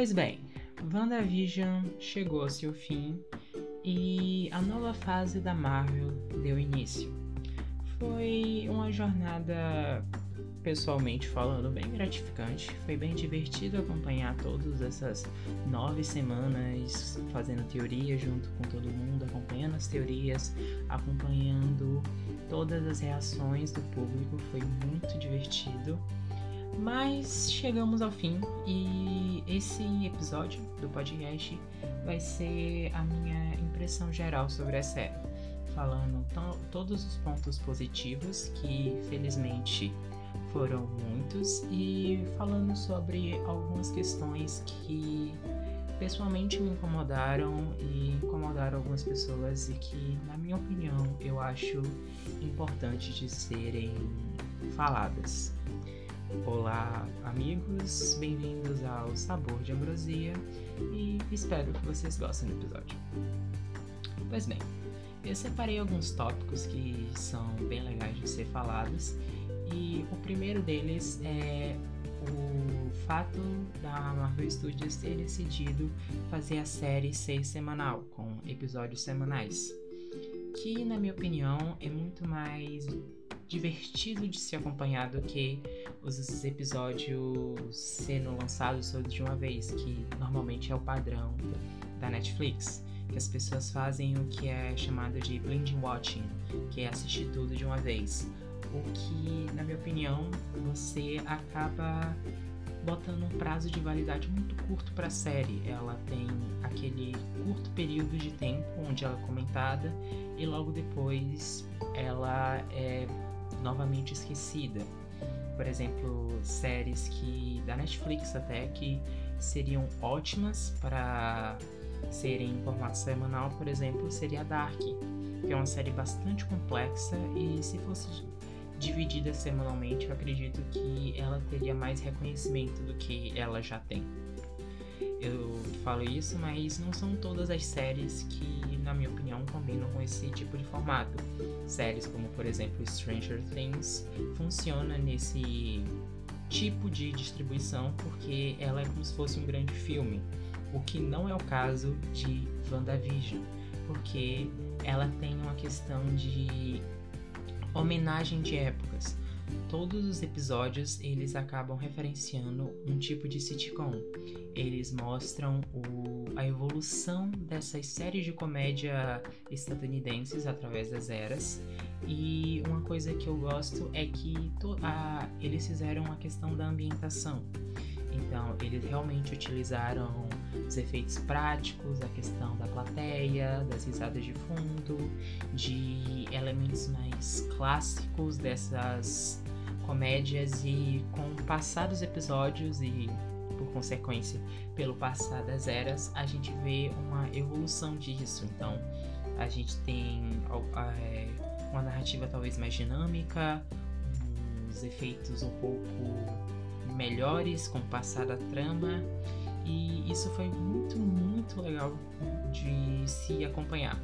Pois bem, WandaVision chegou ao seu fim e a nova fase da Marvel deu início. Foi uma jornada, pessoalmente falando, bem gratificante. Foi bem divertido acompanhar todas essas nove semanas fazendo teoria junto com todo mundo, acompanhando as teorias, acompanhando todas as reações do público. Foi muito divertido. Mas chegamos ao fim e esse episódio do podcast vai ser a minha impressão geral sobre a série, falando todos os pontos positivos que felizmente foram muitos e falando sobre algumas questões que pessoalmente me incomodaram e incomodaram algumas pessoas e que, na minha opinião, eu acho importante de serem faladas. Olá, amigos, bem-vindos ao Sabor de Ambrosia e espero que vocês gostem do episódio. Pois bem, eu separei alguns tópicos que são bem legais de ser falados e o primeiro deles é o fato da Marvel Studios ter decidido fazer a série ser semanal, com episódios semanais, que na minha opinião é muito mais divertido de se acompanhar do que os episódios sendo lançados todos de uma vez, que normalmente é o padrão da Netflix. Que as pessoas fazem o que é chamado de blind watching, que é assistir tudo de uma vez. O que, na minha opinião, você acaba botando um prazo de validade muito curto para a série. Ela tem aquele curto período de tempo onde ela é comentada e logo depois ela é novamente esquecida. Por exemplo, séries que da Netflix até que seriam ótimas para serem em formato semanal, por exemplo, seria Dark, que é uma série bastante complexa e se fosse dividida semanalmente, eu acredito que ela teria mais reconhecimento do que ela já tem. Eu falo isso, mas não são todas as séries que, na minha opinião, combinam com esse tipo de formato. Séries como, por exemplo, Stranger Things funciona nesse tipo de distribuição porque ela é como se fosse um grande filme, o que não é o caso de WandaVision, porque ela tem uma questão de homenagem de épocas. Todos os episódios eles acabam referenciando um tipo de sitcom. Eles mostram o, a evolução dessas séries de comédia estadunidenses através das eras. E uma coisa que eu gosto é que to, a, eles fizeram a questão da ambientação. Então, eles realmente utilizaram os efeitos práticos, a questão da plateia, das risadas de fundo, de elementos mais clássicos dessas comédias e com o passar dos episódios e por consequência pelo passar das eras, a gente vê uma evolução disso. Então, a gente tem é, uma narrativa talvez mais dinâmica, uns efeitos um pouco melhores com o passar da trama e isso foi muito, muito legal de se acompanhar.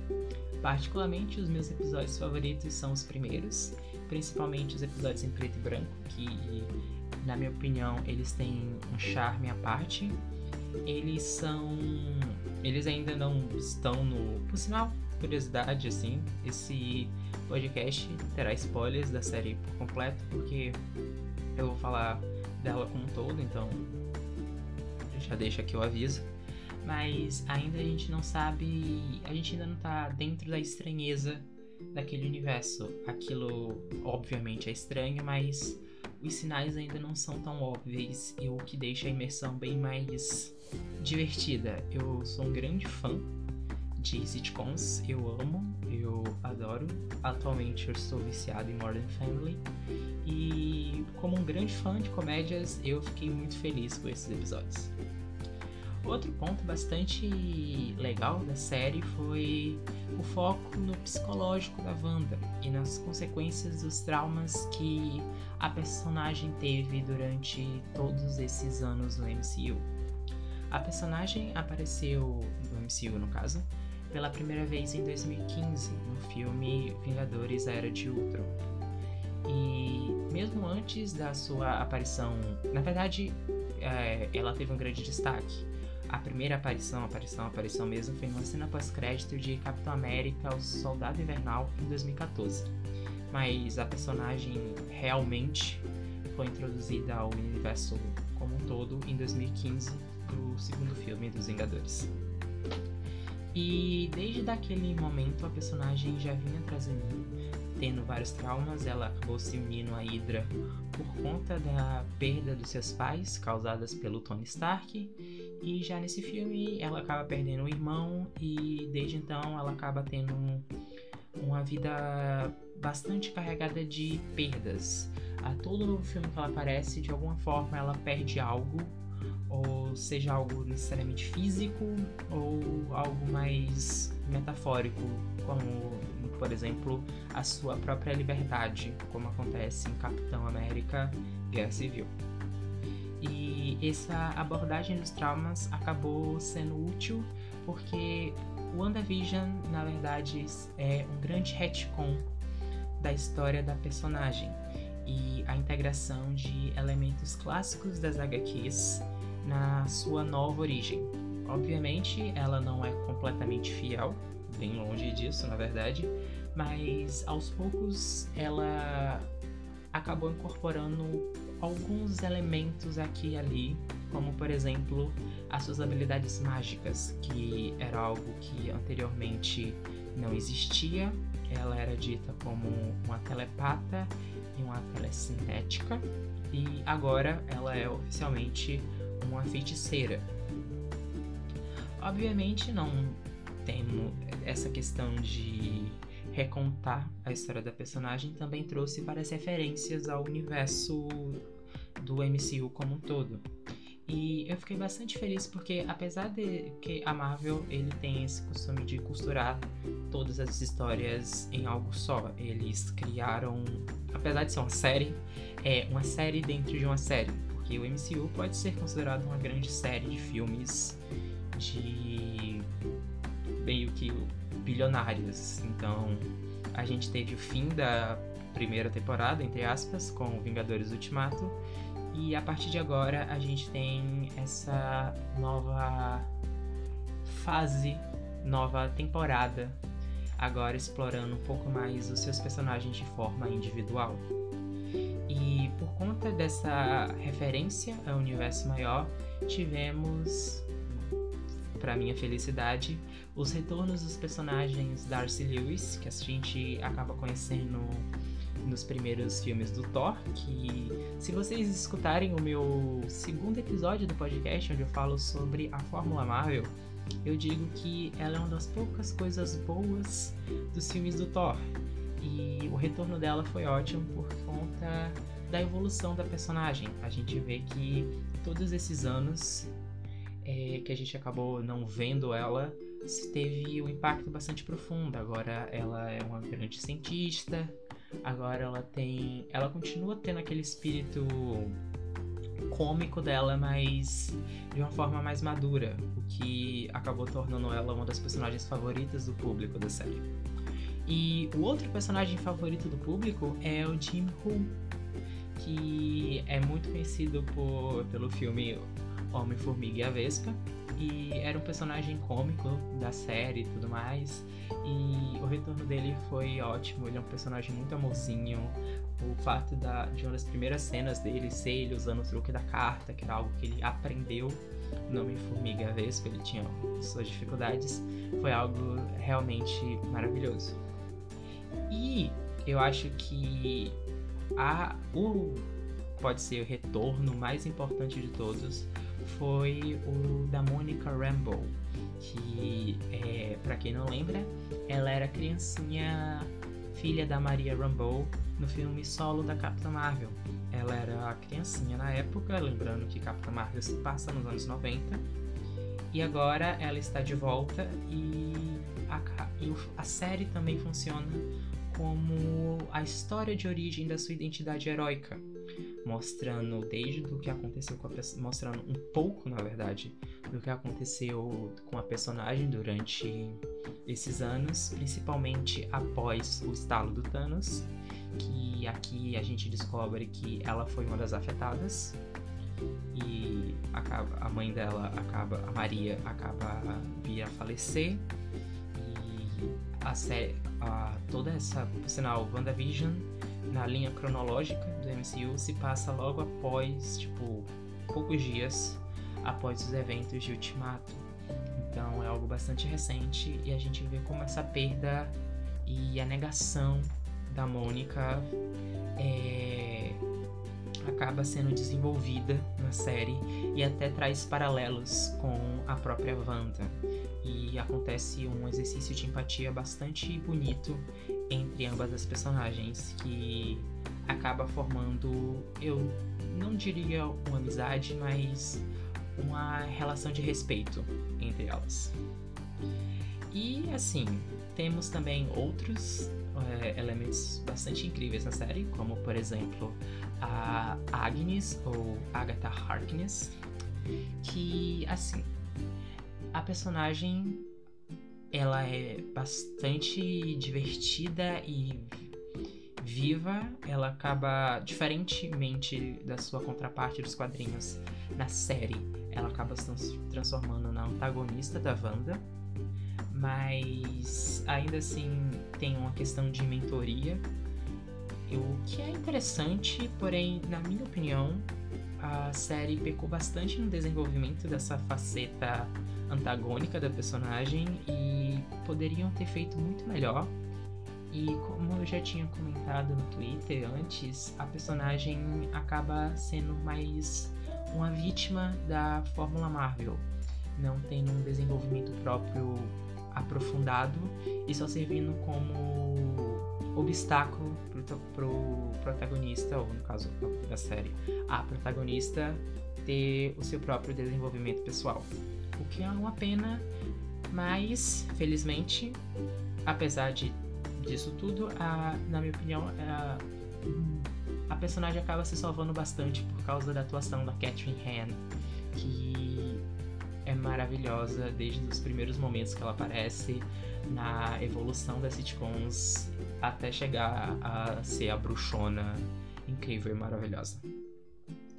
Particularmente, os meus episódios favoritos são os primeiros, principalmente os episódios em preto e branco, que, na minha opinião, eles têm um charme à parte. Eles são. Eles ainda não estão no. Por sinal, curiosidade, assim, esse podcast terá spoilers da série por completo, porque eu vou falar dela como um todo, então já deixa aqui o aviso. Mas ainda a gente não sabe, a gente ainda não tá dentro da estranheza daquele universo. Aquilo, obviamente, é estranho, mas os sinais ainda não são tão óbvios e o que deixa a imersão bem mais divertida. Eu sou um grande fã de sitcoms, eu amo, eu adoro. Atualmente eu estou viciado em Modern Family e como um grande fã de comédias, eu fiquei muito feliz com esses episódios. Outro ponto bastante legal da série foi o foco no psicológico da Wanda e nas consequências dos traumas que a personagem teve durante todos esses anos no MCU. A personagem apareceu no MCU, no caso, pela primeira vez em 2015 no filme Vingadores: A Era de Ultron. E mesmo antes da sua aparição, na verdade, é, ela teve um grande destaque a primeira aparição, aparição, aparição mesmo, foi numa cena pós-crédito de Capitão América, o Soldado Invernal, em 2014. Mas a personagem realmente foi introduzida ao universo como um todo em 2015, do segundo filme dos Vingadores. E desde aquele momento a personagem já vinha trazendo, tendo vários traumas, ela acabou se unindo à Hydra por conta da perda dos seus pais causadas pelo Tony Stark. E já nesse filme ela acaba perdendo o irmão e desde então ela acaba tendo uma vida bastante carregada de perdas. A todo novo filme que ela aparece, de alguma forma ela perde algo ou seja algo necessariamente físico ou algo mais metafórico, como por exemplo a sua própria liberdade, como acontece em Capitão América Guerra Civil. E essa abordagem dos traumas acabou sendo útil porque WandaVision, na verdade, é um grande retcon da história da personagem e a integração de elementos clássicos das HQs na sua nova origem. Obviamente, ela não é completamente fiel, bem longe disso, na verdade, mas aos poucos ela acabou incorporando alguns elementos aqui e ali, como por exemplo as suas habilidades mágicas, que era algo que anteriormente não existia. Ela era dita como uma telepata e uma telecinética, e agora ela é oficialmente uma feiticeira. Obviamente não temos essa questão de recontar a história da personagem também trouxe várias referências ao universo do MCU como um todo. E eu fiquei bastante feliz porque apesar de que a Marvel ele tem esse costume de costurar todas as histórias em algo só, eles criaram, apesar de ser uma série, é uma série dentro de uma série que o MCU pode ser considerado uma grande série de filmes de meio que bilionários. Então, a gente teve o fim da primeira temporada, entre aspas, com Vingadores Ultimato, e a partir de agora a gente tem essa nova fase, nova temporada, agora explorando um pouco mais os seus personagens de forma individual. E conta dessa referência ao universo maior, tivemos, para minha felicidade, os retornos dos personagens Darcy Lewis, que a gente acaba conhecendo nos primeiros filmes do Thor, que se vocês escutarem o meu segundo episódio do podcast, onde eu falo sobre a Fórmula Marvel, eu digo que ela é uma das poucas coisas boas dos filmes do Thor. E o retorno dela foi ótimo por conta da evolução da personagem. A gente vê que todos esses anos é, que a gente acabou não vendo ela, teve um impacto bastante profundo. Agora ela é uma grande cientista, agora ela tem. Ela continua tendo aquele espírito cômico dela, mas de uma forma mais madura, o que acabou tornando ela uma das personagens favoritas do público da série. E o outro personagem favorito do público é o Jim Woo, que é muito conhecido por, pelo filme Homem-Formiga e a Vespa. E era um personagem cômico da série e tudo mais. E o retorno dele foi ótimo. Ele é um personagem muito amorzinho. O fato da, de uma das primeiras cenas dele ser ele usando o truque da carta, que era algo que ele aprendeu no Homem-Formiga e a Vespa, ele tinha suas dificuldades, foi algo realmente maravilhoso. E eu acho que a, o pode ser o retorno mais importante de todos foi o da Monica Rambeau, que é, para quem não lembra, ela era criancinha filha da Maria Rambeau no filme solo da Capitã Marvel. Ela era a criancinha na época, lembrando que Capitã Marvel se passa nos anos 90. E agora ela está de volta e a, e a série também funciona como a história de origem da sua identidade heróica, mostrando desde do que aconteceu com a mostrando um pouco, na verdade, do que aconteceu com a personagem durante esses anos, principalmente após o estalo do Thanos, que aqui a gente descobre que ela foi uma das afetadas. e acaba, a mãe dela acaba, a Maria acaba vir a falecer a série, a, toda essa, por sinal, WandaVision na linha cronológica do MCU se passa logo após, tipo, poucos dias após os eventos de Ultimato. Então é algo bastante recente e a gente vê como essa perda e a negação da Mônica é, acaba sendo desenvolvida na série e até traz paralelos com a própria Wanda. E acontece um exercício de empatia bastante bonito entre ambas as personagens, que acaba formando, eu não diria uma amizade, mas uma relação de respeito entre elas. E assim, temos também outros é, elementos bastante incríveis na série, como por exemplo a Agnes ou Agatha Harkness, que assim, a personagem ela é bastante divertida e viva, ela acaba diferentemente da sua contraparte dos quadrinhos na série, ela acaba se transformando na antagonista da Wanda. Mas ainda assim tem uma questão de mentoria, o que é interessante, porém, na minha opinião, a série pecou bastante no desenvolvimento dessa faceta antagônica da personagem e poderiam ter feito muito melhor. E como eu já tinha comentado no Twitter antes, a personagem acaba sendo mais uma vítima da Fórmula Marvel, não tendo um desenvolvimento próprio aprofundado e só servindo como obstáculo pro, pro protagonista, ou no caso da série, a protagonista ter o seu próprio desenvolvimento pessoal. O que é uma pena, mas felizmente, apesar de, disso tudo, a, na minha opinião, a, a personagem acaba se salvando bastante por causa da atuação da Catherine Han, que é maravilhosa desde os primeiros momentos que ela aparece na evolução das sitcoms até chegar a ser a bruxona incrível e maravilhosa.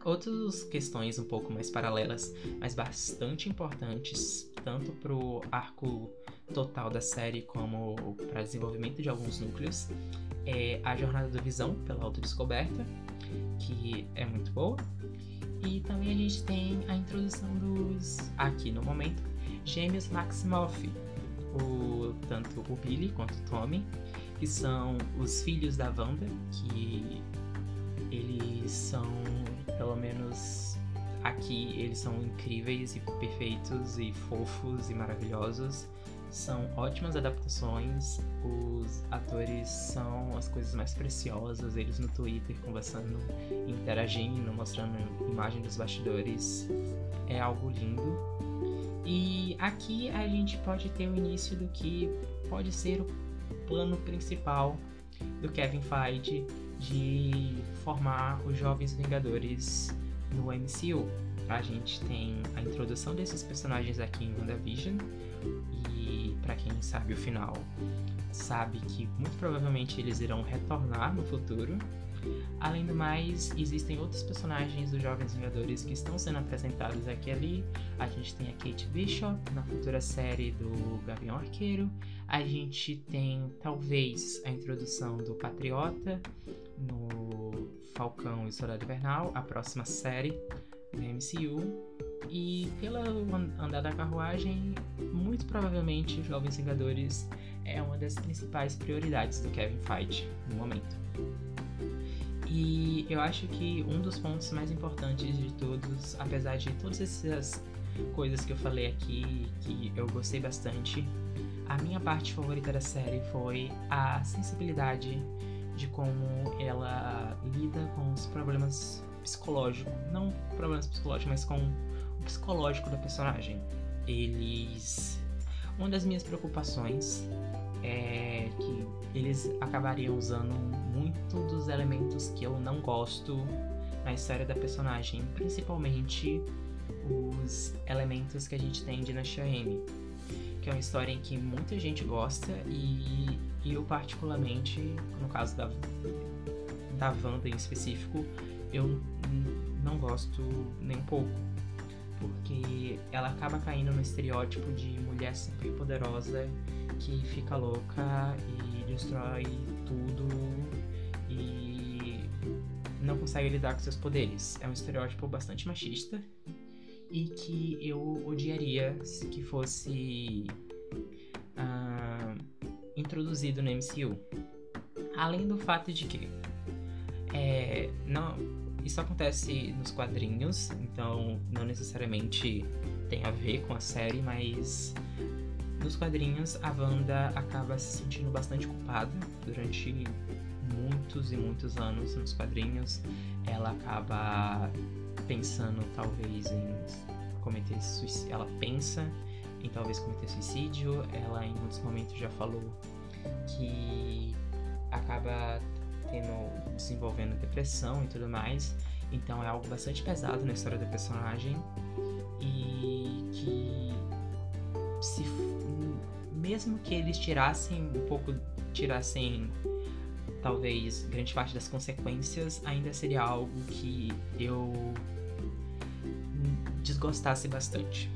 Outras questões um pouco mais paralelas, mas bastante importantes, tanto para o arco total da série como para desenvolvimento de alguns núcleos, é a jornada do Visão pela autodescoberta, que é muito boa, e também a gente tem a introdução dos, aqui no momento, gêmeos Maximoff, o, tanto o Billy quanto o Tommy, que são os filhos da Wanda, que eles são, pelo menos aqui, eles são incríveis e perfeitos e fofos e maravilhosos são ótimas adaptações. Os atores são as coisas mais preciosas. Eles no Twitter conversando, interagindo, mostrando imagem dos bastidores. É algo lindo. E aqui a gente pode ter o início do que pode ser o plano principal do Kevin Feige de formar os Jovens Vingadores no MCU. A gente tem a introdução desses personagens aqui em WandaVision para quem sabe o final, sabe que muito provavelmente eles irão retornar no futuro. Além do mais, existem outros personagens dos Jovens Vingadores que estão sendo apresentados aqui e ali. A gente tem a Kate Bishop na futura série do Gavião Arqueiro. A gente tem talvez a introdução do Patriota no Falcão e Soldado Invernal, a próxima série do MCU. E pela andar da carruagem, muito provavelmente Jovens Vingadores é uma das principais prioridades do Kevin Feige no momento. E eu acho que um dos pontos mais importantes de todos, apesar de todas essas coisas que eu falei aqui, que eu gostei bastante, a minha parte favorita da série foi a sensibilidade de como ela lida com os problemas psicológicos, não problemas psicológicos, mas com psicológico da personagem. Eles. Uma das minhas preocupações é que eles acabariam usando muito dos elementos que eu não gosto na história da personagem, principalmente os elementos que a gente tem de Nasha M, que é uma história em que muita gente gosta e eu particularmente, no caso da da Wanda em específico, eu não gosto nem um pouco. Porque ela acaba caindo no estereótipo de mulher super poderosa que fica louca e destrói tudo e não consegue lidar com seus poderes. É um estereótipo bastante machista e que eu odiaria que fosse uh, introduzido no MCU. Além do fato de que é, não, isso acontece nos quadrinhos, então não necessariamente tem a ver com a série, mas nos quadrinhos a Wanda acaba se sentindo bastante culpada durante muitos e muitos anos nos quadrinhos. Ela acaba pensando talvez em cometer suicídio. Ela pensa em talvez cometer suicídio. Ela em muitos momentos já falou que acaba tendo desenvolvendo depressão e tudo mais. Então é algo bastante pesado na história da personagem e que se mesmo que eles tirassem um pouco tirassem talvez grande parte das consequências, ainda seria algo que eu desgostasse bastante.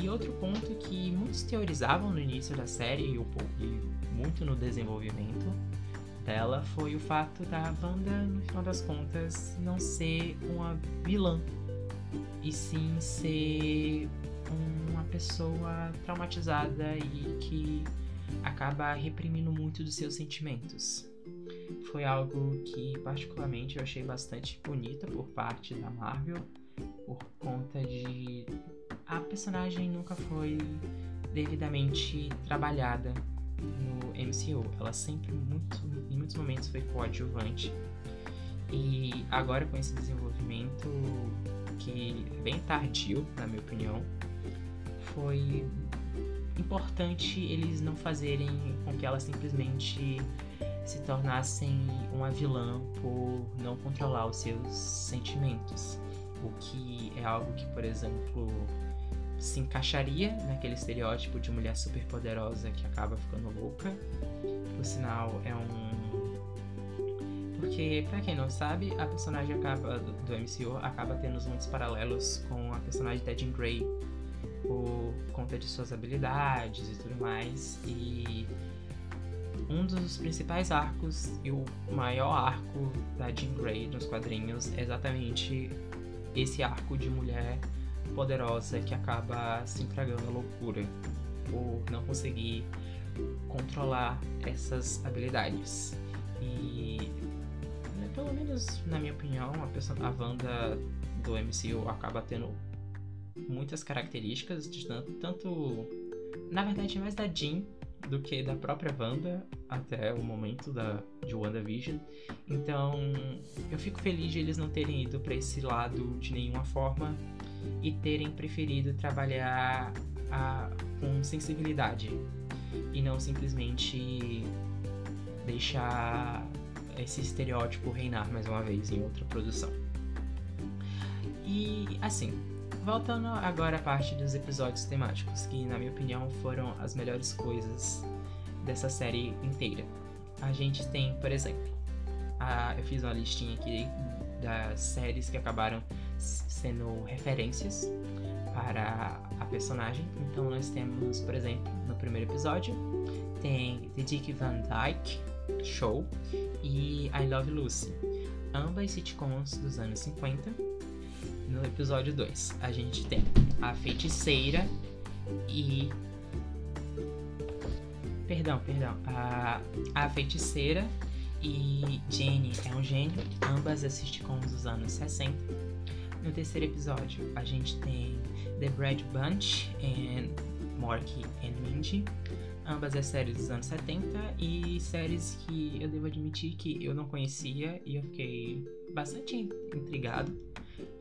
E outro ponto que muitos teorizavam no início da série e, muito no desenvolvimento dela foi o fato da Wanda, no final das contas, não ser uma vilã, e sim ser uma pessoa traumatizada e que acaba reprimindo muito dos seus sentimentos. Foi algo que, particularmente, eu achei bastante bonita por parte da Marvel, por conta de a personagem nunca foi devidamente trabalhada no MCU. Ela sempre, muito, em muitos momentos, foi coadjuvante. E agora, com esse desenvolvimento, que é bem tardio, na minha opinião, foi importante eles não fazerem com que ela simplesmente se tornassem uma vilã por não controlar os seus sentimentos. O que é algo que, por exemplo, se encaixaria naquele estereótipo de mulher super poderosa que acaba ficando louca. Por sinal, é um. Porque, pra quem não sabe, a personagem acaba, do MCU acaba tendo muitos paralelos com a personagem da Jean Grey por conta de suas habilidades e tudo mais. E um dos principais arcos e o maior arco da Jean Grey nos quadrinhos é exatamente esse arco de mulher poderosa que acaba se entregando à loucura por não conseguir controlar essas habilidades. E pelo menos na minha opinião, a, pessoa, a Wanda do MCU acaba tendo muitas características de tanto, tanto na verdade mais da Jean do que da própria Wanda até o momento da, de WandaVision. Então eu fico feliz de eles não terem ido para esse lado de nenhuma forma e terem preferido trabalhar a, com sensibilidade e não simplesmente deixar esse estereótipo reinar mais uma vez em outra produção. E assim, Voltando agora à parte dos episódios temáticos, que na minha opinião foram as melhores coisas dessa série inteira. A gente tem, por exemplo, a, eu fiz uma listinha aqui das séries que acabaram sendo referências para a personagem. Então nós temos, por exemplo, no primeiro episódio, tem The Dick Van Dyke Show e I Love Lucy, ambas sitcoms dos anos 50 no episódio 2. A gente tem a feiticeira e. Perdão, perdão. A, a feiticeira e Jenny é um gênio, ambas assistem com os anos 60. No terceiro episódio, a gente tem The Brad Bunch e Morky and Mindy, ambas as séries dos anos 70 e séries que eu devo admitir que eu não conhecia e eu fiquei bastante intrigado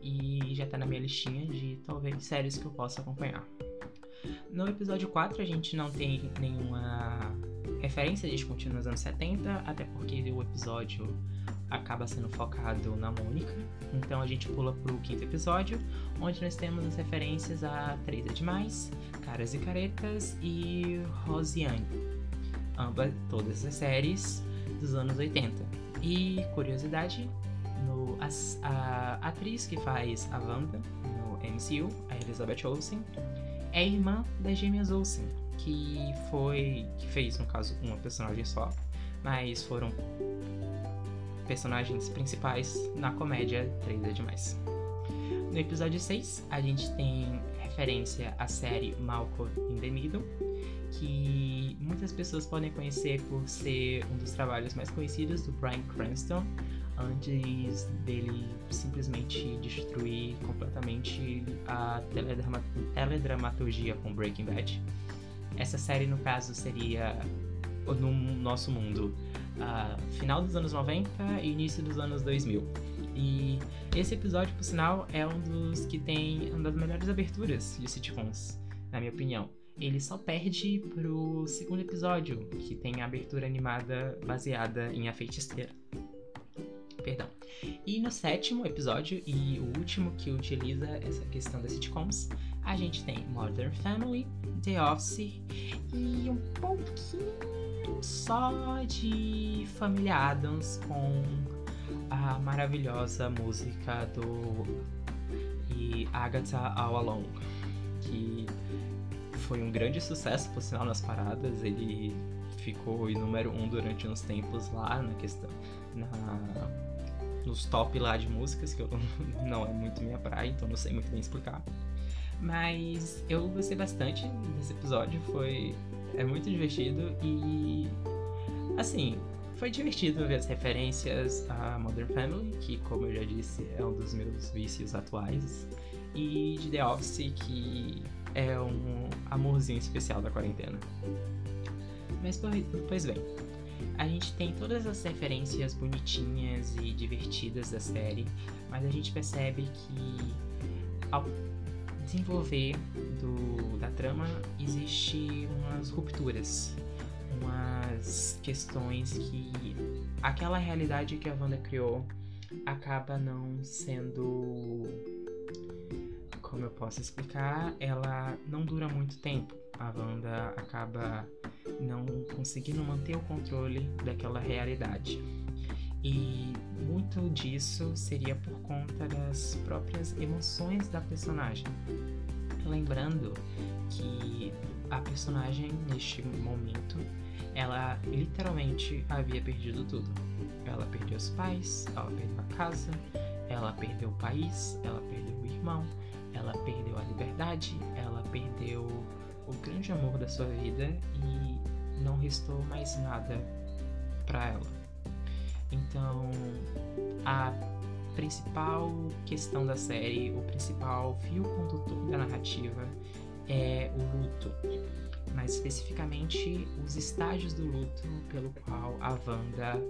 e já tá na minha listinha de talvez séries que eu possa acompanhar. No episódio 4 a gente não tem nenhuma referência, a gente continua nos anos 70, até porque o episódio acaba sendo focado na Mônica. Então a gente pula pro quinto episódio, onde nós temos as referências a é Demais, Caras e Caretas e Rosiane. Ambas, todas as séries dos anos 80. E curiosidade, no a, a atriz que faz a Wanda no MCU, a Elizabeth Olsen, é irmã das gêmeas Olsen, que foi. que fez, no caso, uma personagem só, mas foram personagens principais na comédia 3 é Demais. No episódio 6, a gente tem referência à série Malcolm in the Middle, que muitas pessoas podem conhecer por ser um dos trabalhos mais conhecidos do Bryan Cranston, antes dele simplesmente destruir completamente a teledrama teledramaturgia com Breaking Bad. Essa série, no caso, seria no nosso mundo uh, final dos anos 90 e início dos anos 2000. E esse episódio, por sinal, é um dos que tem uma das melhores aberturas de sitcoms, na minha opinião. Ele só perde pro segundo episódio, que tem a abertura animada baseada em A Feiticeira. E no sétimo episódio, e o último que utiliza essa questão das sitcoms, a gente tem Modern Family, The Office e um pouquinho só de Família Adams com a maravilhosa música do e Agatha All Along, que foi um grande sucesso, por sinal, nas paradas. Ele ficou em número um durante uns tempos lá na questão. Na, nos top lá de músicas, que eu não é muito minha praia, então não sei muito bem explicar. Mas eu gostei bastante desse episódio, foi é muito divertido e assim, foi divertido ver as referências a Modern Family, que como eu já disse, é um dos meus vícios atuais, e de The Office, que é um amorzinho especial da quarentena. Mas pois bem, a gente tem todas as referências bonitinhas e divertidas da série, mas a gente percebe que ao desenvolver do, da trama existe umas rupturas, umas questões que aquela realidade que a Wanda criou acaba não sendo como eu posso explicar, ela não dura muito tempo. A Wanda acaba não conseguindo manter o controle daquela realidade. E muito disso seria por conta das próprias emoções da personagem. Lembrando que a personagem, neste momento, ela literalmente havia perdido tudo. Ela perdeu os pais, ela perdeu a casa, ela perdeu o país, ela perdeu o irmão, ela perdeu a liberdade, ela perdeu o grande amor da sua vida e não restou mais nada para ela. Então, a principal questão da série, o principal fio condutor da narrativa é o luto, mais especificamente os estágios do luto pelo qual a Wanda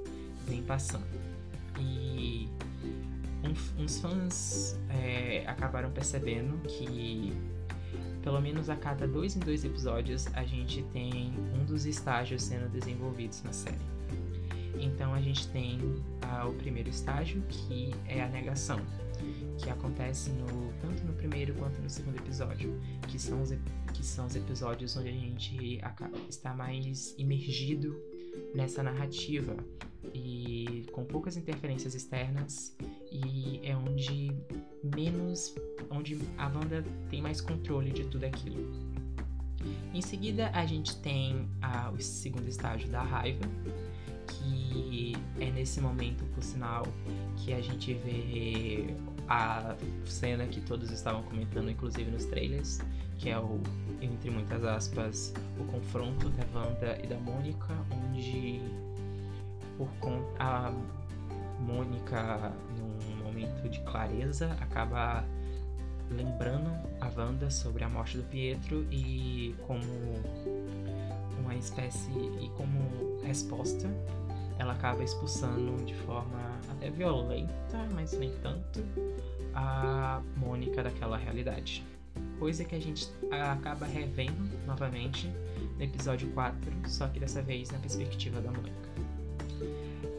vem passando. Uns fãs é, acabaram percebendo que pelo menos a cada dois em dois episódios a gente tem um dos estágios sendo desenvolvidos na série. Então a gente tem ah, o primeiro estágio que é a negação, que acontece no, tanto no primeiro quanto no segundo episódio, que são os, que são os episódios onde a gente acaba, está mais imergido nessa narrativa e com poucas interferências externas e é onde menos onde a banda tem mais controle de tudo aquilo. Em seguida a gente tem a, o segundo estágio da raiva, que é nesse momento, por sinal, que a gente vê a cena que todos estavam comentando, inclusive nos trailers, que é o, entre muitas aspas, o confronto da Wanda e da Mônica, onde por conta a Mônica num momento de clareza acaba lembrando a Wanda sobre a morte do Pietro e como uma espécie e como resposta ela acaba expulsando de forma até violenta, mas nem tanto, a Mônica daquela realidade. Coisa que a gente acaba revendo novamente no episódio 4, só que dessa vez na perspectiva da Mônica.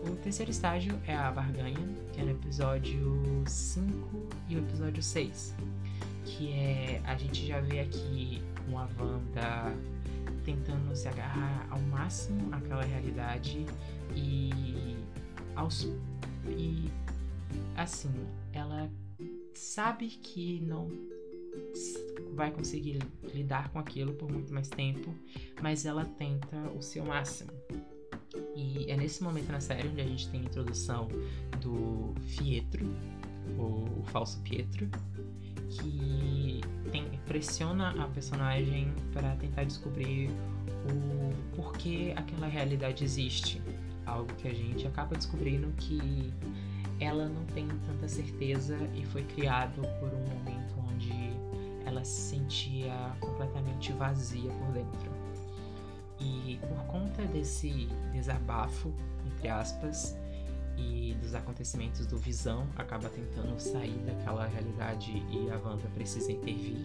O terceiro estágio é a barganha, que é no episódio 5 e o episódio 6. Que é. A gente já vê aqui uma Wanda tentando se agarrar ao máximo àquela realidade e aos e assim, ela sabe que não vai conseguir lidar com aquilo por muito mais tempo, mas ela tenta o seu máximo. E é nesse momento na série onde a gente tem a introdução do Pietro, o, o falso Pietro, que tem, pressiona a personagem para tentar descobrir o porquê aquela realidade existe. Algo que a gente acaba descobrindo que ela não tem tanta certeza e foi criado por um momento onde ela se sentia completamente vazia por dentro. E por conta desse desabafo, entre aspas, e dos acontecimentos do Visão, acaba tentando sair daquela realidade e a Wanda precisa intervir.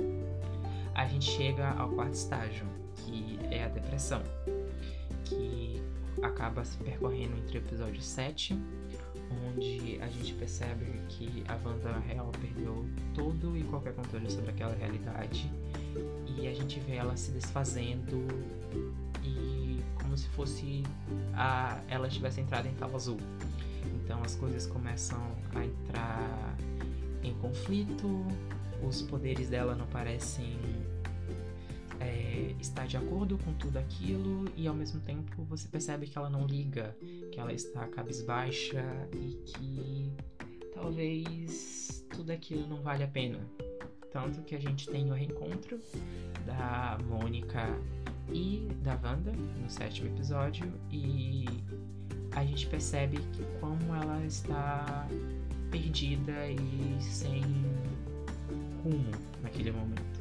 A gente chega ao quarto estágio, que é a depressão, que acaba se percorrendo entre o episódio 7, onde a gente percebe que a Wanda real perdeu todo e qualquer controle sobre aquela realidade, e a gente vê ela se desfazendo e como se fosse a ela tivesse entrado em tela azul. Então as coisas começam a entrar em conflito, os poderes dela não parecem é, estar de acordo com tudo aquilo e ao mesmo tempo você percebe que ela não liga, que ela está cabisbaixa e que talvez tudo aquilo não vale a pena. Tanto que a gente tem o reencontro da Mônica e da Wanda no sétimo episódio e a gente percebe que como ela está perdida e sem rumo naquele momento.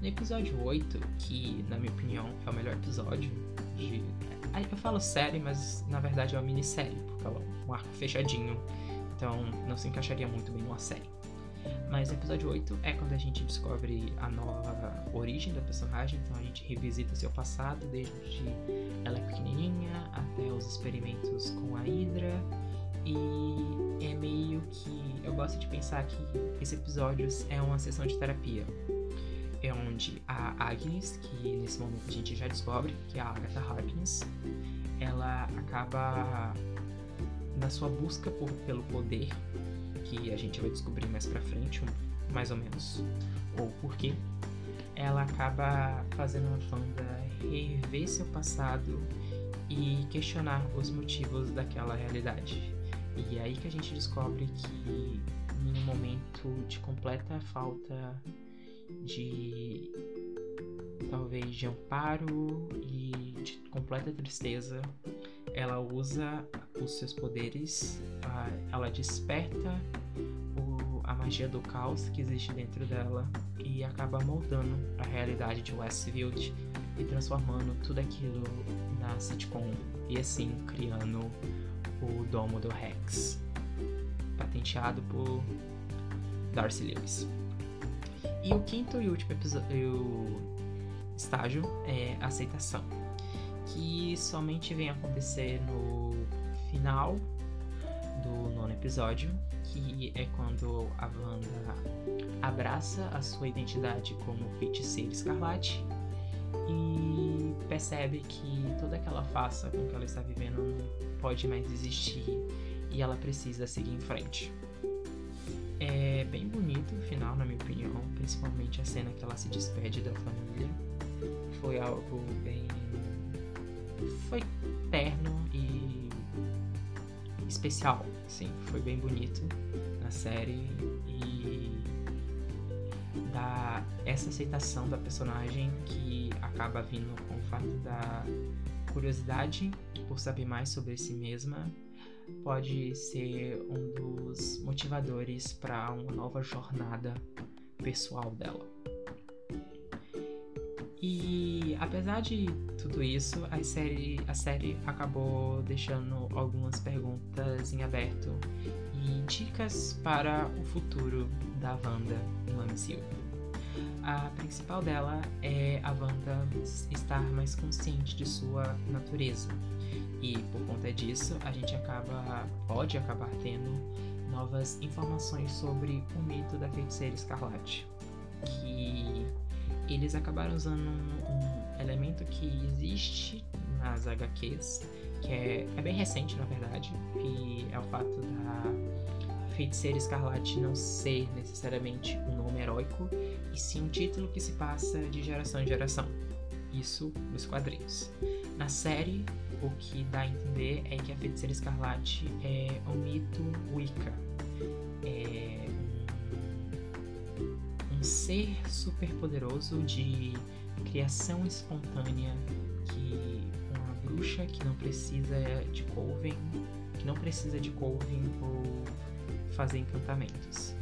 No episódio 8, que na minha opinião é o melhor episódio de. Eu falo série, mas na verdade é uma minissérie, porque é um arco fechadinho, então não se encaixaria muito bem numa série. Mas o episódio 8 é quando a gente descobre a nova origem da personagem, então a gente revisita seu passado, desde ela é pequenininha até os experimentos com a Hydra. E é meio que. Eu gosto de pensar que esse episódio é uma sessão de terapia. É onde a Agnes, que nesse momento a gente já descobre, que é a Agatha Harkness, ela acaba na sua busca por, pelo poder que a gente vai descobrir mais pra frente, mais ou menos, ou porquê, ela acaba fazendo a Wanda rever seu passado e questionar os motivos daquela realidade. E é aí que a gente descobre que em um momento de completa falta de talvez de amparo e de completa tristeza, ela usa os seus poderes, ela desperta o, a magia do caos que existe dentro dela e acaba moldando a realidade de Westfield e transformando tudo aquilo na sitcom e assim criando o Domo do Rex, patenteado por Darcy Lewis. E o quinto e último episódio, estágio é aceitação que somente vem acontecer no final do nono episódio, que é quando a Wanda abraça a sua identidade como feiticeira escarlate e percebe que toda aquela farsa com que ela está vivendo não pode mais existir e ela precisa seguir em frente. É bem bonito o final, na minha opinião, principalmente a cena que ela se despede da família. Foi algo bem foi terno especial, sim, foi bem bonito na série e dá essa aceitação da personagem que acaba vindo com o fato da curiosidade por saber mais sobre si mesma pode ser um dos motivadores para uma nova jornada pessoal dela. E apesar de tudo isso, a série, a série acabou deixando algumas perguntas em aberto e dicas para o futuro da Wanda no MCU. A principal dela é a Wanda estar mais consciente de sua natureza. E por conta disso, a gente acaba pode acabar tendo novas informações sobre o mito da feiticeira escarlate, que eles acabaram usando um, um elemento que existe nas HQs, que é, é bem recente, na verdade, e é o fato da Feiticeira Escarlate não ser necessariamente um nome heróico, e sim um título que se passa de geração em geração. Isso nos quadrinhos. Na série, o que dá a entender é que a Feiticeira Escarlate é um mito Wicca. Ser superpoderoso de criação espontânea que uma bruxa que não precisa de Coven, que não precisa de Coven ou fazer encantamentos.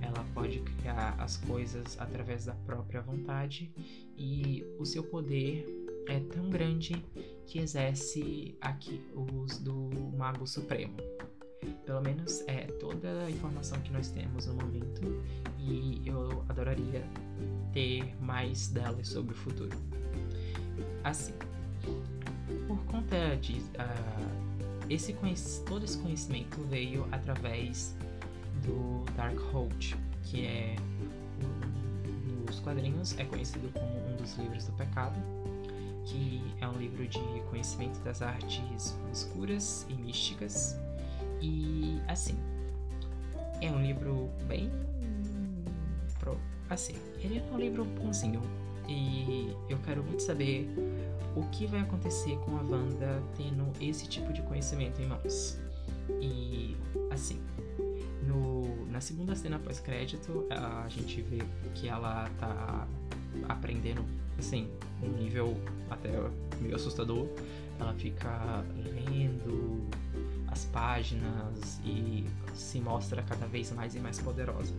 Ela pode criar as coisas através da própria vontade e o seu poder é tão grande que exerce aqui os do Mago Supremo. Pelo menos é toda a informação que nós temos no momento e eu adoraria ter mais delas sobre o futuro. Assim, por conta de uh, esse todo esse conhecimento veio através do Darkhold, que é nos quadrinhos é conhecido como um dos livros do pecado, que é um livro de conhecimento das artes escuras e místicas. E assim, é um livro bem pro, assim, ele é um livro bonzinho e eu quero muito saber o que vai acontecer com a Wanda tendo esse tipo de conhecimento em mãos. E assim, no, na segunda cena pós-crédito, a gente vê que ela tá aprendendo, assim, um nível até meio assustador. Ela fica lendo as páginas e se mostra cada vez mais e mais poderosa.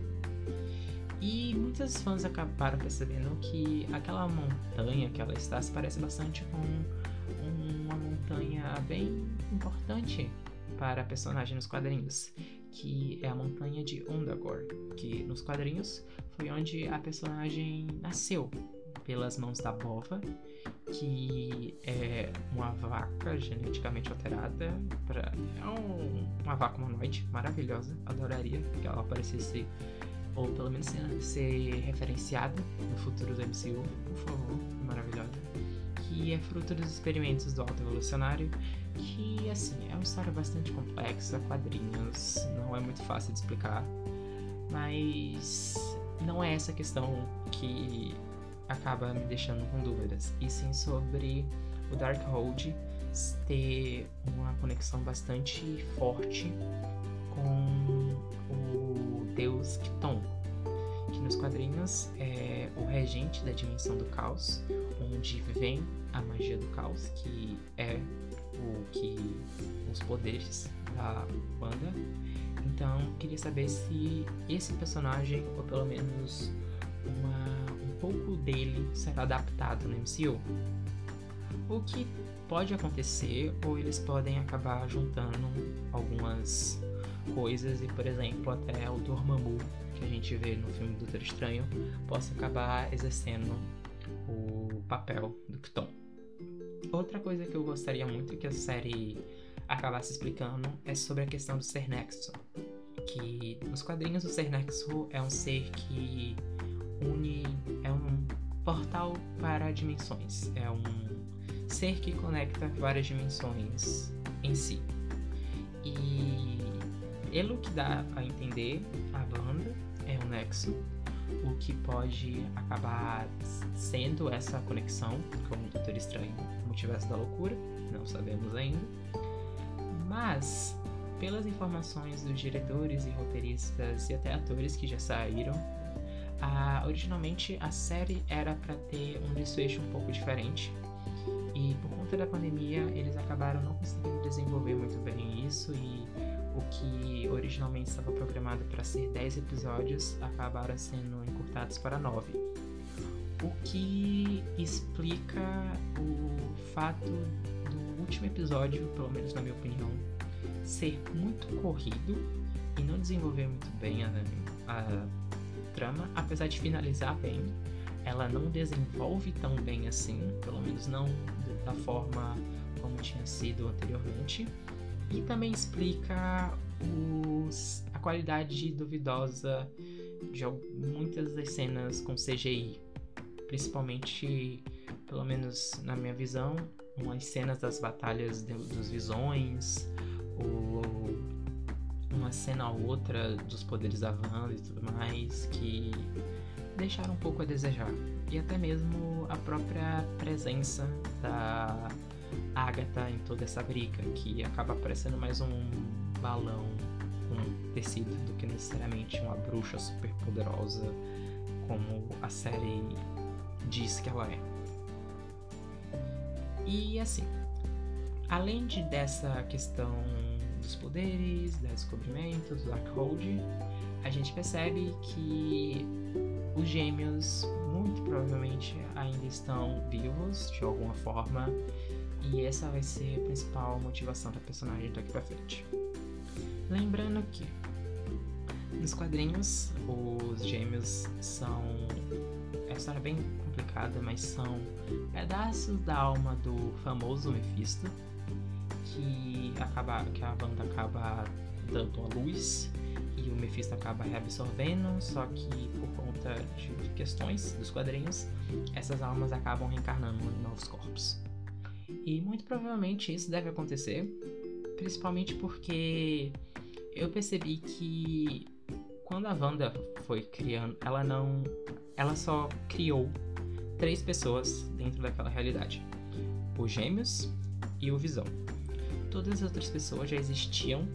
E muitos fãs acabaram percebendo que aquela montanha que ela está se parece bastante com uma montanha bem importante para a personagem nos quadrinhos, que é a montanha de Undagor, que nos quadrinhos foi onde a personagem nasceu, pelas mãos da Bova, que é uma vaca geneticamente alterada. Pra, é um, uma vaca humanoide maravilhosa, adoraria que ela aparecesse ou pelo menos ser, ser referenciada no futuro do MCU, por favor, maravilhosa, que é fruto dos experimentos do Alto Evolucionário, que assim, é uma história bastante complexa, quadrinhos, não é muito fácil de explicar, mas não é essa questão que acaba me deixando com dúvidas, e sim sobre o Darkhold ter uma conexão bastante forte com o deus Kiton, que nos quadrinhos é o regente da dimensão do caos, onde vem a magia do caos, que é o que os poderes da banda. Então, queria saber se esse personagem, ou pelo menos uma, um pouco dele, será adaptado no MCU. O que pode acontecer, ou eles podem acabar juntando algumas coisas e, por exemplo, até o Dormammu, que a gente vê no filme Doutor Estranho, possa acabar exercendo o papel do Kton. Outra coisa que eu gostaria muito que a série acabasse explicando é sobre a questão do Ser Nexo, que nos quadrinhos o Ser Nexo é um ser que une, é um portal para dimensões, é um ser que conecta várias dimensões em si. E pelo que dá a entender, a banda é um nexo, o que pode acabar sendo essa conexão com o Doutor Estranho, o Multiverso da Loucura, não sabemos ainda. Mas, pelas informações dos diretores e roteiristas e até atores que já saíram, originalmente a série era para ter um desfecho um pouco diferente. E por conta da pandemia, eles acabaram não conseguindo desenvolver muito bem isso e o que originalmente estava programado para ser 10 episódios acabaram sendo encurtados para 9. O que explica o fato do último episódio, pelo menos na minha opinião, ser muito corrido e não desenvolver muito bem a, a trama, apesar de finalizar bem, ela não desenvolve tão bem assim, pelo menos não da forma como tinha sido anteriormente. E também explica os, a qualidade duvidosa de muitas das cenas com CGI, principalmente, pelo menos na minha visão, umas cenas das batalhas de, dos visões, ou uma cena ou outra dos poderes da Wanda e tudo mais, que deixaram um pouco a desejar. E até mesmo a própria presença da Agatha em toda essa briga, que acaba parecendo mais um balão com tecido do que necessariamente uma bruxa super poderosa como a série diz que ela é. E assim, além de dessa questão dos poderes, do descobrimento, do Darkhold, a gente percebe que os gêmeos muito provavelmente ainda estão vivos de alguma forma e essa vai ser a principal motivação da personagem daqui pra frente. Lembrando que nos quadrinhos os gêmeos são é uma história bem complicada, mas são pedaços da alma do famoso Mephisto que acaba que a Wanda acaba dando a luz e o Mephisto acaba reabsorvendo, só que por conta de questões dos quadrinhos, essas almas acabam reencarnando em novos corpos. E muito provavelmente isso deve acontecer, principalmente porque eu percebi que quando a Wanda foi criando, ela não. Ela só criou três pessoas dentro daquela realidade: os Gêmeos e o Visão. Todas as outras pessoas já existiam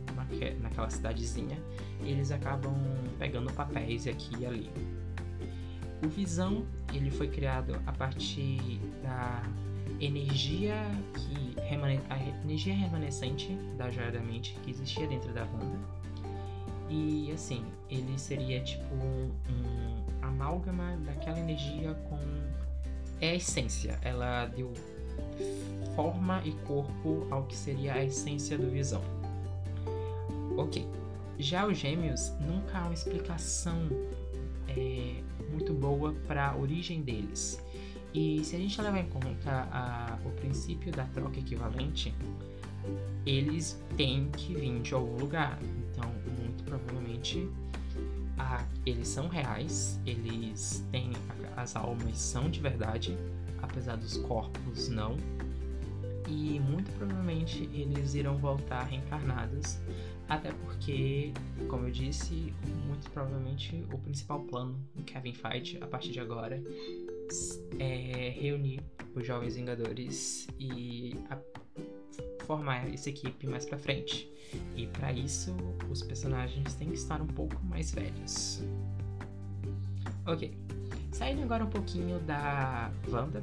naquela cidadezinha, eles acabam pegando papéis aqui e ali. O Visão ele foi criado a partir da energia que a energia remanescente da joia da mente que existia dentro da Wanda. E assim, ele seria tipo um amálgama daquela energia com é a essência. Ela deu forma e corpo ao que seria a essência do Visão. Ok. Já os Gêmeos nunca há uma explicação é, muito boa para a origem deles. E se a gente levar em conta a, o princípio da troca equivalente, eles têm que vir de algum lugar. Então, muito provavelmente, a, eles são reais, eles têm. As almas são de verdade, apesar dos corpos não. E muito provavelmente eles irão voltar reencarnados. Até porque, como eu disse, muito provavelmente o principal plano do Kevin Feige a partir de agora é reunir os Jovens Vingadores e formar essa equipe mais pra frente. E para isso, os personagens têm que estar um pouco mais velhos. Ok. Saindo agora um pouquinho da Wanda,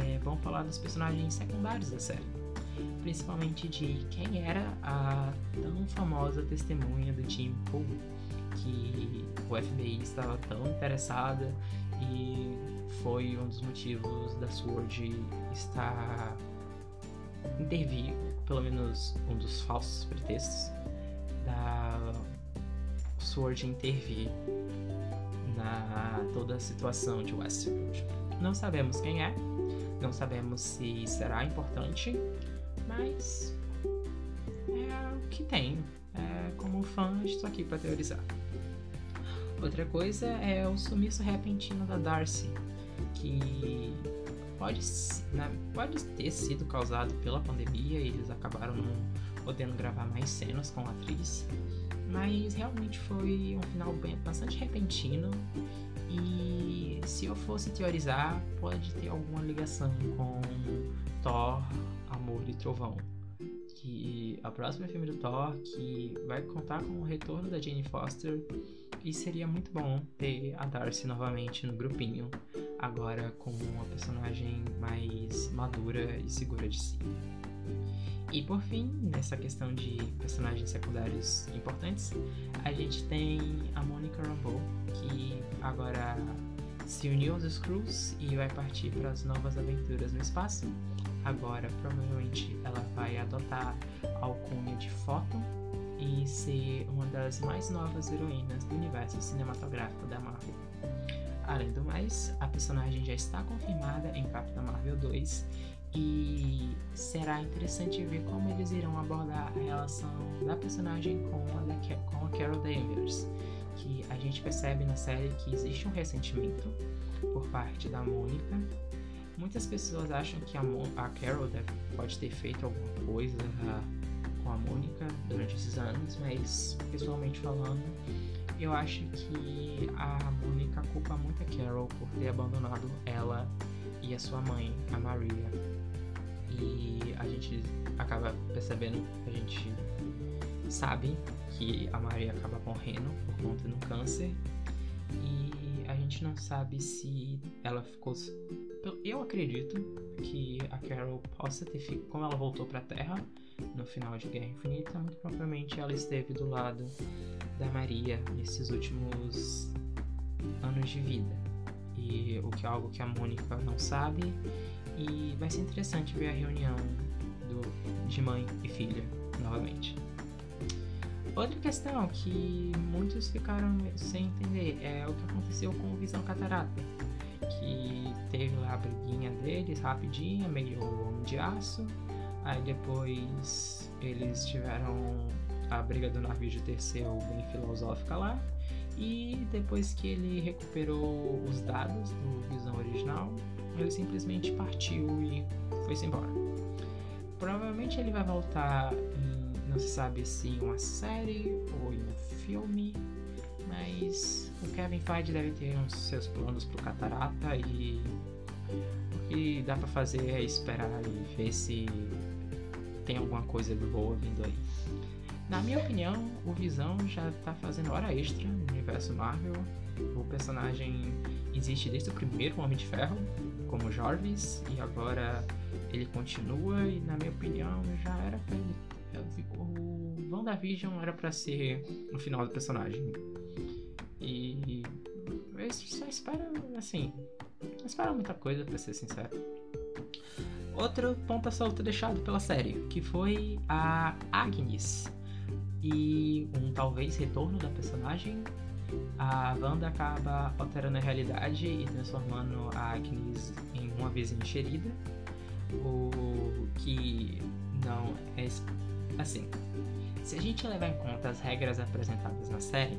é, vamos falar dos personagens secundários da série. Principalmente de quem era a tão famosa testemunha do Team Pool, que o FBI estava tão interessada e foi um dos motivos da Sword estar intervir, pelo menos um dos falsos pretextos da Sword intervir toda a situação de Westworld. Não sabemos quem é, não sabemos se será importante, mas é o que tem. É, como fã, estou aqui para teorizar. Outra coisa é o sumiço repentino da Darcy, que pode, né, pode ter sido causado pela pandemia e eles acabaram não podendo gravar mais cenas com a atriz, mas realmente foi um final bem, bastante repentino e se eu fosse teorizar, pode ter alguma ligação com Thor, Amor e Trovão. Que a próxima filme do Thor, que vai contar com o retorno da Jane Foster, e seria muito bom ter a Darcy novamente no grupinho, agora como uma personagem mais madura e segura de si. E por fim, nessa questão de personagens secundários importantes, a gente tem a Monica Rambeau, que agora se uniu aos Skrulls e vai partir para as novas aventuras no espaço. Agora, provavelmente, ela vai adotar a alcunha de Photon e ser uma das mais novas heroínas do universo cinematográfico da Marvel. Além do mais, a personagem já está confirmada em Capitã Marvel 2 e será interessante ver como eles irão abordar a relação da personagem com a, com a Carol Danvers, que a gente percebe na série que existe um ressentimento por parte da Mônica Muitas pessoas acham que a, Mo a Carol deve, pode ter feito alguma coisa com a Mônica durante esses anos, mas pessoalmente falando, eu acho que a Mônica culpa muito a Carol por ter abandonado ela e a sua mãe, a Maria. E a gente acaba percebendo, a gente sabe que a Maria acaba morrendo por conta do câncer. E a gente não sabe se ela ficou. Eu acredito que a Carol possa ter ficado. Como ela voltou pra Terra no final de Guerra Infinita, muito provavelmente ela esteve do lado da Maria nesses últimos anos de vida. E o que é algo que a Mônica não sabe. E vai ser interessante ver a reunião do, de mãe e filha novamente. Outra questão que muitos ficaram sem entender é o que aconteceu com o Visão Catarata. Que teve lá a briguinha deles rapidinha, meio homem de aço. Aí depois eles tiveram a briga do navio de Terceiro bem filosófica lá. E depois que ele recuperou os dados do Visão original, ele simplesmente partiu e foi-se embora. Provavelmente ele vai voltar em não se sabe se em uma série ou em um filme, mas o Kevin Feige deve ter uns seus planos pro Catarata e o que dá para fazer é esperar e ver se tem alguma coisa boa vindo aí. Na minha opinião, o Visão já tá fazendo hora extra no universo Marvel. O personagem existe desde o primeiro Homem de Ferro, como Jarvis, e agora ele continua e na minha opinião já era pra ele o WandaVision era para ser o final do personagem. E eu só espero, assim, não espero muita coisa para ser sincero. Outro ponta solta deixado pela série, que foi a Agnes. E um talvez retorno da personagem. A Wanda acaba alterando a realidade e transformando a Agnes em uma vez enxerida. O que não é Assim, se a gente levar em conta as regras apresentadas na série,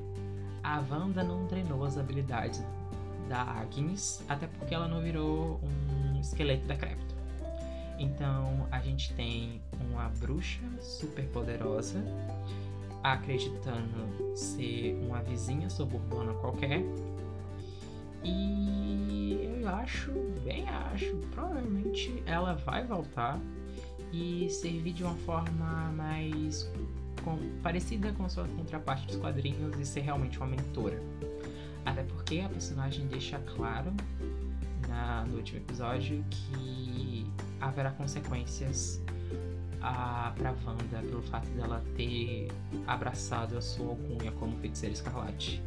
a Wanda não treinou as habilidades da Agnes, até porque ela não virou um esqueleto decrépito. Então a gente tem uma bruxa super poderosa acreditando ser uma vizinha suburbana qualquer. E eu acho, bem acho, provavelmente ela vai voltar e servir de uma forma mais com, parecida com sua contraparte dos quadrinhos e ser realmente uma mentora. Até porque a personagem deixa claro na, no último episódio que haverá consequências para Wanda pelo fato dela ter abraçado a sua alcunha como feiticeira escarlate.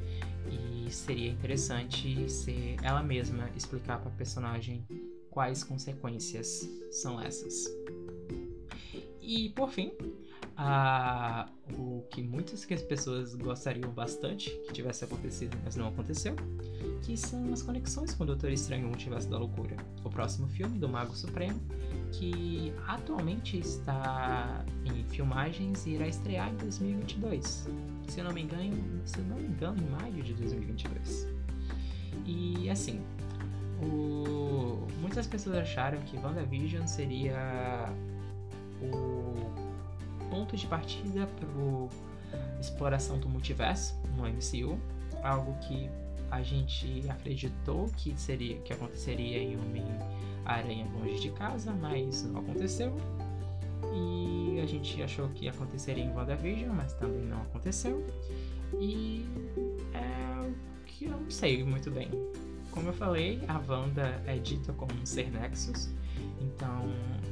E seria interessante ser ela mesma explicar para a personagem quais consequências são essas. E por fim, a, o que muitas pessoas gostariam bastante que tivesse acontecido, mas não aconteceu, que são as conexões com o Doutor Estranho Multiverso da Loucura, o próximo filme do Mago Supremo, que atualmente está em filmagens e irá estrear em 2022. Se eu não me engano, se não me engano, em maio de 2022. E assim, o... muitas pessoas acharam que WandaVision seria o ponto de partida para exploração do multiverso no MCU, algo que a gente acreditou que seria que aconteceria em Homem-Aranha Longe de Casa, mas não aconteceu. E a gente achou que aconteceria em WandaVision, mas também não aconteceu. E é o que eu não sei muito bem. Como eu falei, a Wanda é dita como um ser Nexus, então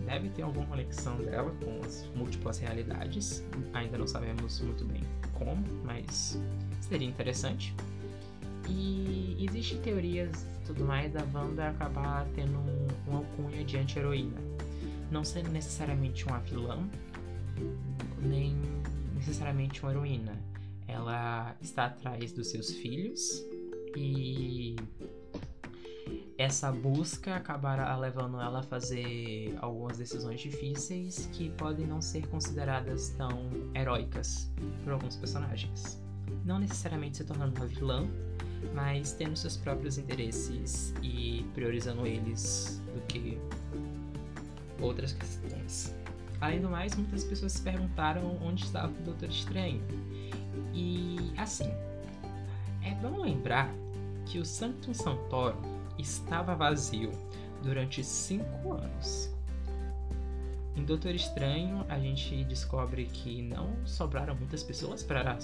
deve ter alguma conexão dela com as múltiplas realidades. Ainda não sabemos muito bem como, mas seria interessante. E existem teorias tudo mais da Wanda acabar tendo um, uma alcunha de anti-heroína. Não sendo necessariamente uma vilã, nem necessariamente uma heroína. Ela está atrás dos seus filhos e essa busca acabará levando ela a fazer algumas decisões difíceis que podem não ser consideradas tão heróicas por alguns personagens. não necessariamente se tornando uma vilã, mas tendo seus próprios interesses e priorizando eles do que outras questões. Além do mais, muitas pessoas se perguntaram onde estava o Doutor Estranho. E assim, é bom lembrar que o Sanctum Santoro estava vazio durante cinco anos. Em Doutor Estranho, a gente descobre que não sobraram muitas pessoas para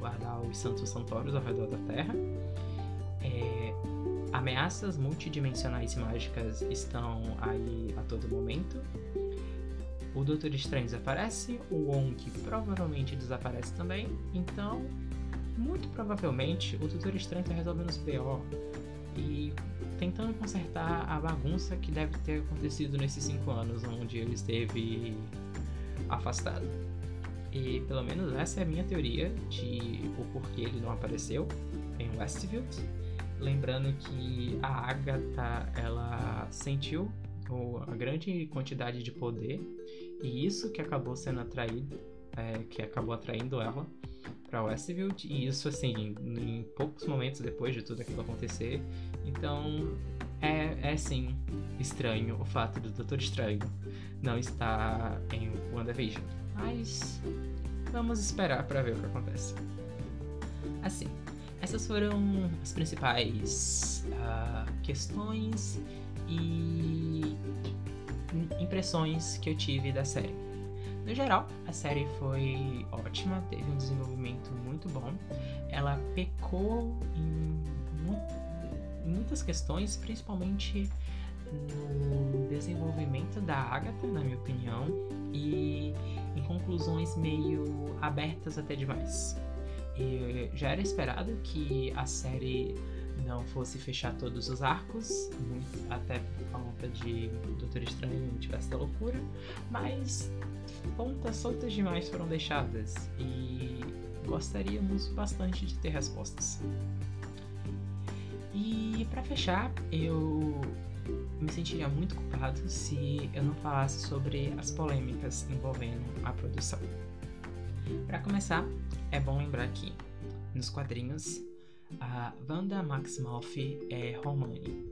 guardar os Santos Santoros ao redor da Terra. É, ameaças multidimensionais e mágicas estão aí a todo momento. O Doutor Estranho desaparece, o Wong provavelmente desaparece também. Então, muito provavelmente, o Doutor Estranho está resolvendo os BO e tentando consertar a bagunça que deve ter acontecido nesses cinco anos onde ele esteve afastado. E pelo menos essa é a minha teoria de o porquê ele não apareceu em Westfield. Lembrando que a Agatha ela sentiu a grande quantidade de poder e isso que acabou sendo atraído, é, que acabou atraindo ela para Westfield e isso assim em poucos momentos depois de tudo aquilo acontecer. Então é, é sim estranho o fato do Doutor Estranho não estar em WandaVision. Mas vamos esperar para ver o que acontece. Assim essas foram as principais uh, questões e impressões que eu tive da série no geral, a série foi ótima, teve um desenvolvimento muito bom. Ela pecou em, em muitas questões, principalmente no desenvolvimento da Agatha, na minha opinião, e em conclusões meio abertas até demais. E já era esperado que a série não fosse fechar todos os arcos, até por conta de Doutor Estranho e da Loucura, mas pontas soltas demais foram deixadas e gostaríamos bastante de ter respostas. E para fechar, eu me sentiria muito culpado se eu não falasse sobre as polêmicas envolvendo a produção. Para começar, é bom lembrar que nos quadrinhos a Wanda Maximoff é Romani.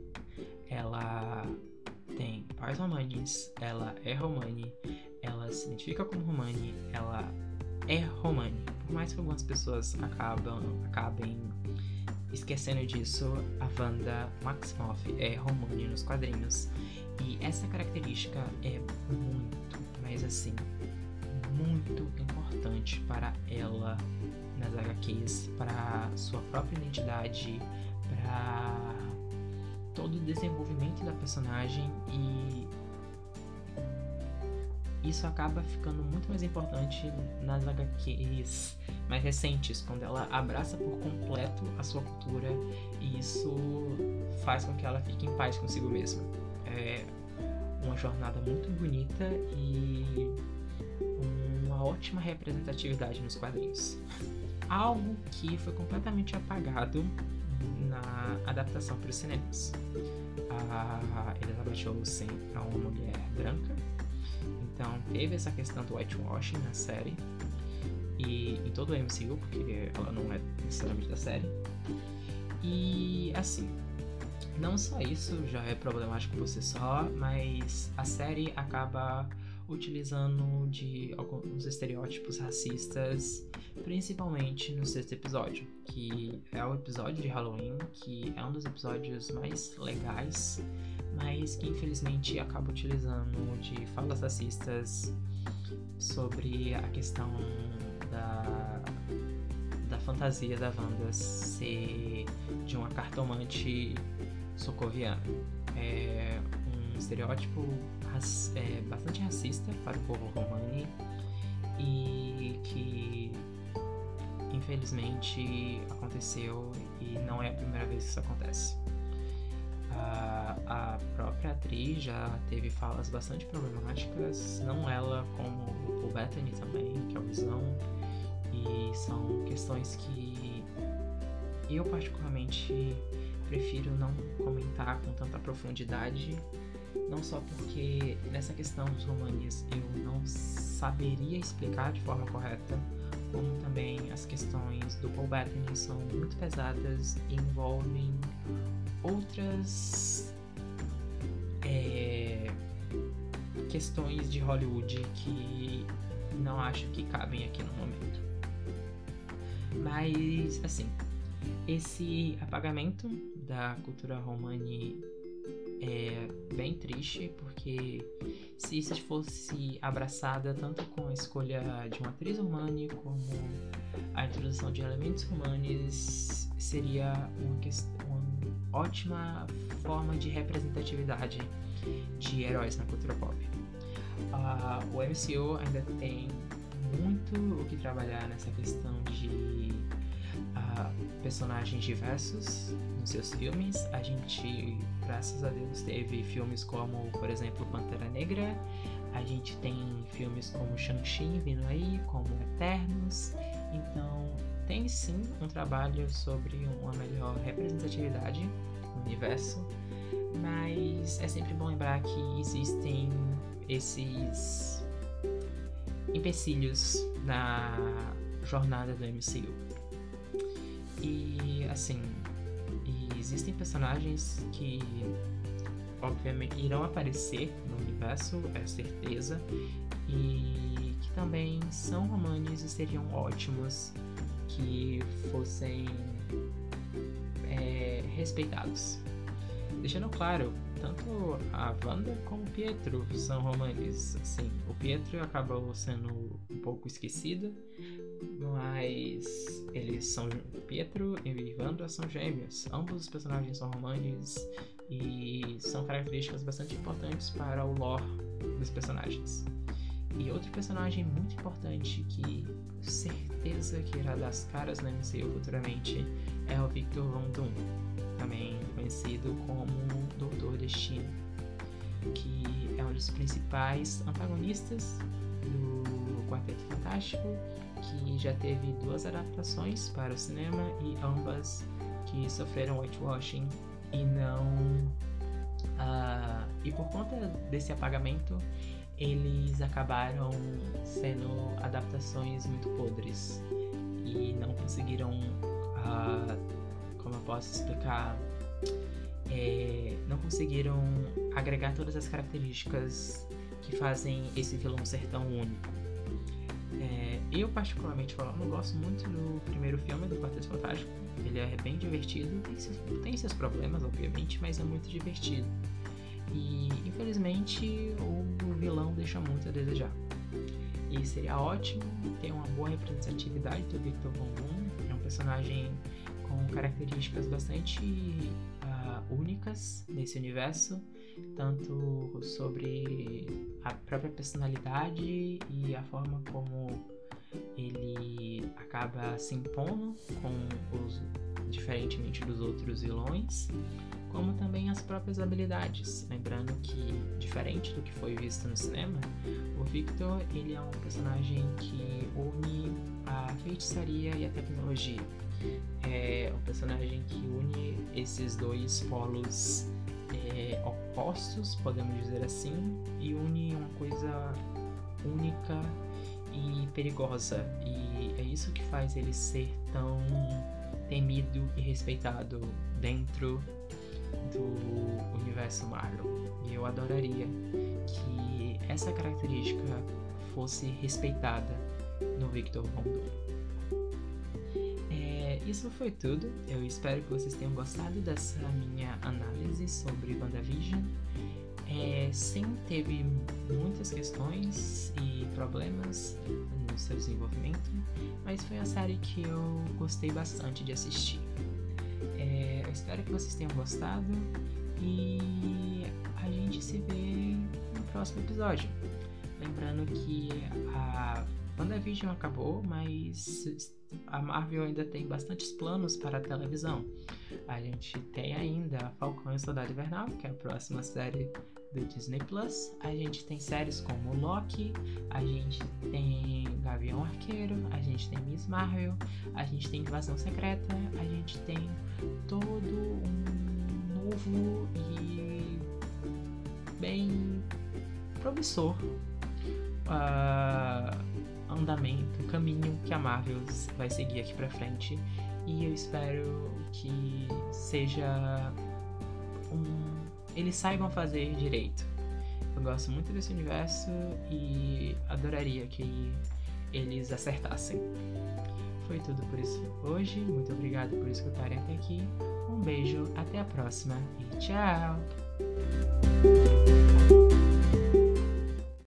Ela tem pais romanes, ela é romani, ela se identifica como Romani, ela é Romani. Por mais que algumas pessoas acabam, acabem esquecendo disso, a Wanda Maximoff é Romani nos quadrinhos. E essa característica é muito, mas assim, muito importante para ela nas HQs, para sua própria identidade, para todo o desenvolvimento da personagem e isso acaba ficando muito mais importante nas HQs mais recentes, quando ela abraça por completo a sua cultura e isso faz com que ela fique em paz consigo mesma. É uma jornada muito bonita e uma ótima representatividade nos quadrinhos. Algo que foi completamente apagado na adaptação para os cinemas. A Elizabeth Olsen é uma mulher branca então teve essa questão do whitewashing na série e em todo o MCU, porque ela não é necessariamente da série. E assim, não só isso já é problemático por si só, mas a série acaba utilizando de alguns estereótipos racistas, principalmente no sexto episódio, que é o episódio de Halloween, que é um dos episódios mais legais mas que infelizmente acaba utilizando de falas racistas sobre a questão da, da fantasia da Wanda ser de uma cartomante socoviana. É um estereótipo é, bastante racista para o povo romani e que infelizmente aconteceu e não é a primeira vez que isso acontece. A, a própria atriz já teve falas bastante problemáticas, não ela, como o Bethany também, que é o Visão, e são questões que eu particularmente prefiro não comentar com tanta profundidade, não só porque nessa questão dos romanes eu não saberia explicar de forma correta como também as questões do Paul Bettany são muito pesadas e envolvem outras é, questões de Hollywood que não acho que cabem aqui no momento. Mas, assim, esse apagamento da cultura romani é bem triste, porque se isso fosse abraçada tanto com a escolha de uma atriz romani como a introdução de elementos romanes, seria uma, uma ótima forma de representatividade de heróis na cultura pop. Uh, o MCU ainda tem muito o que trabalhar nessa questão de uh, personagens diversos nos seus filmes. A gente, graças a Deus, teve filmes como, por exemplo, Pantera Negra. A gente tem filmes como Shang-Chi vindo aí, como Eternos. Então, tem sim um trabalho sobre uma melhor representatividade no universo, mas é sempre bom lembrar que existem esses empecilhos na jornada do MCU. E assim, existem personagens que obviamente irão aparecer no universo, é certeza, e que também são romanes e seriam ótimos que fossem é, respeitados. Deixando claro, tanto a Wanda como o Pietro são romanes. Assim, o Pietro acabou sendo um pouco esquecido, mas eles são Pietro e Wanda são gêmeos. Ambos os personagens são romanes e são características bastante importantes para o lore dos personagens. E outro personagem muito importante que certeza que irá dar as caras na MCU futuramente é o Victor Von Doom, também conhecido como Doutor Destino, que é um dos principais antagonistas do Quarteto Fantástico, que já teve duas adaptações para o cinema e ambas que sofreram whitewashing e não. Uh, e por conta desse apagamento, eles acabaram sendo adaptações muito podres e não conseguiram, uh, como eu posso explicar, é, não conseguiram agregar todas as características que fazem esse vilão ser tão único. É, eu, particularmente falando, gosto muito do primeiro filme do Quarteto Fantástico. Ele é bem divertido, tem seus, tem seus problemas, obviamente, mas é muito divertido. E infelizmente o vilão deixa muito a desejar. E seria ótimo ter uma boa representatividade do Victor Von Doom. É um personagem com características bastante uh, únicas nesse universo, tanto sobre a própria personalidade e a forma como ele acaba se impondo com os diferentemente dos outros vilões, como também as próprias habilidades. Lembrando que, diferente do que foi visto no cinema, o Victor ele é um personagem que une a feitiçaria e a tecnologia. É um personagem que une esses dois polos é, opostos, podemos dizer assim, e une uma coisa única e perigosa. E é isso que faz ele ser tão temido e respeitado dentro do universo Marvel. E eu adoraria que essa característica fosse respeitada no Victor Von isso foi tudo. Eu espero que vocês tenham gostado dessa minha análise sobre WandaVision. É, sim, teve muitas questões e problemas no seu desenvolvimento, mas foi a série que eu gostei bastante de assistir. É, eu espero que vocês tenham gostado e a gente se vê no próximo episódio. Lembrando que a WandaVision acabou, mas a Marvel ainda tem bastantes planos para a televisão. A gente tem ainda Falcão e Soldado Invernal, que é a próxima série do Disney Plus. A gente tem séries como Loki, a gente tem Gavião Arqueiro, a gente tem Miss Marvel, a gente tem Invasão Secreta, a gente tem todo um novo e bem promissor uh, andamento, o caminho que a Marvel vai seguir aqui pra frente. E eu espero que seja um. Eles saibam fazer direito. Eu gosto muito desse universo e adoraria que eles acertassem. Foi tudo por isso hoje. Muito obrigado por escutarem até aqui. Um beijo, até a próxima e tchau!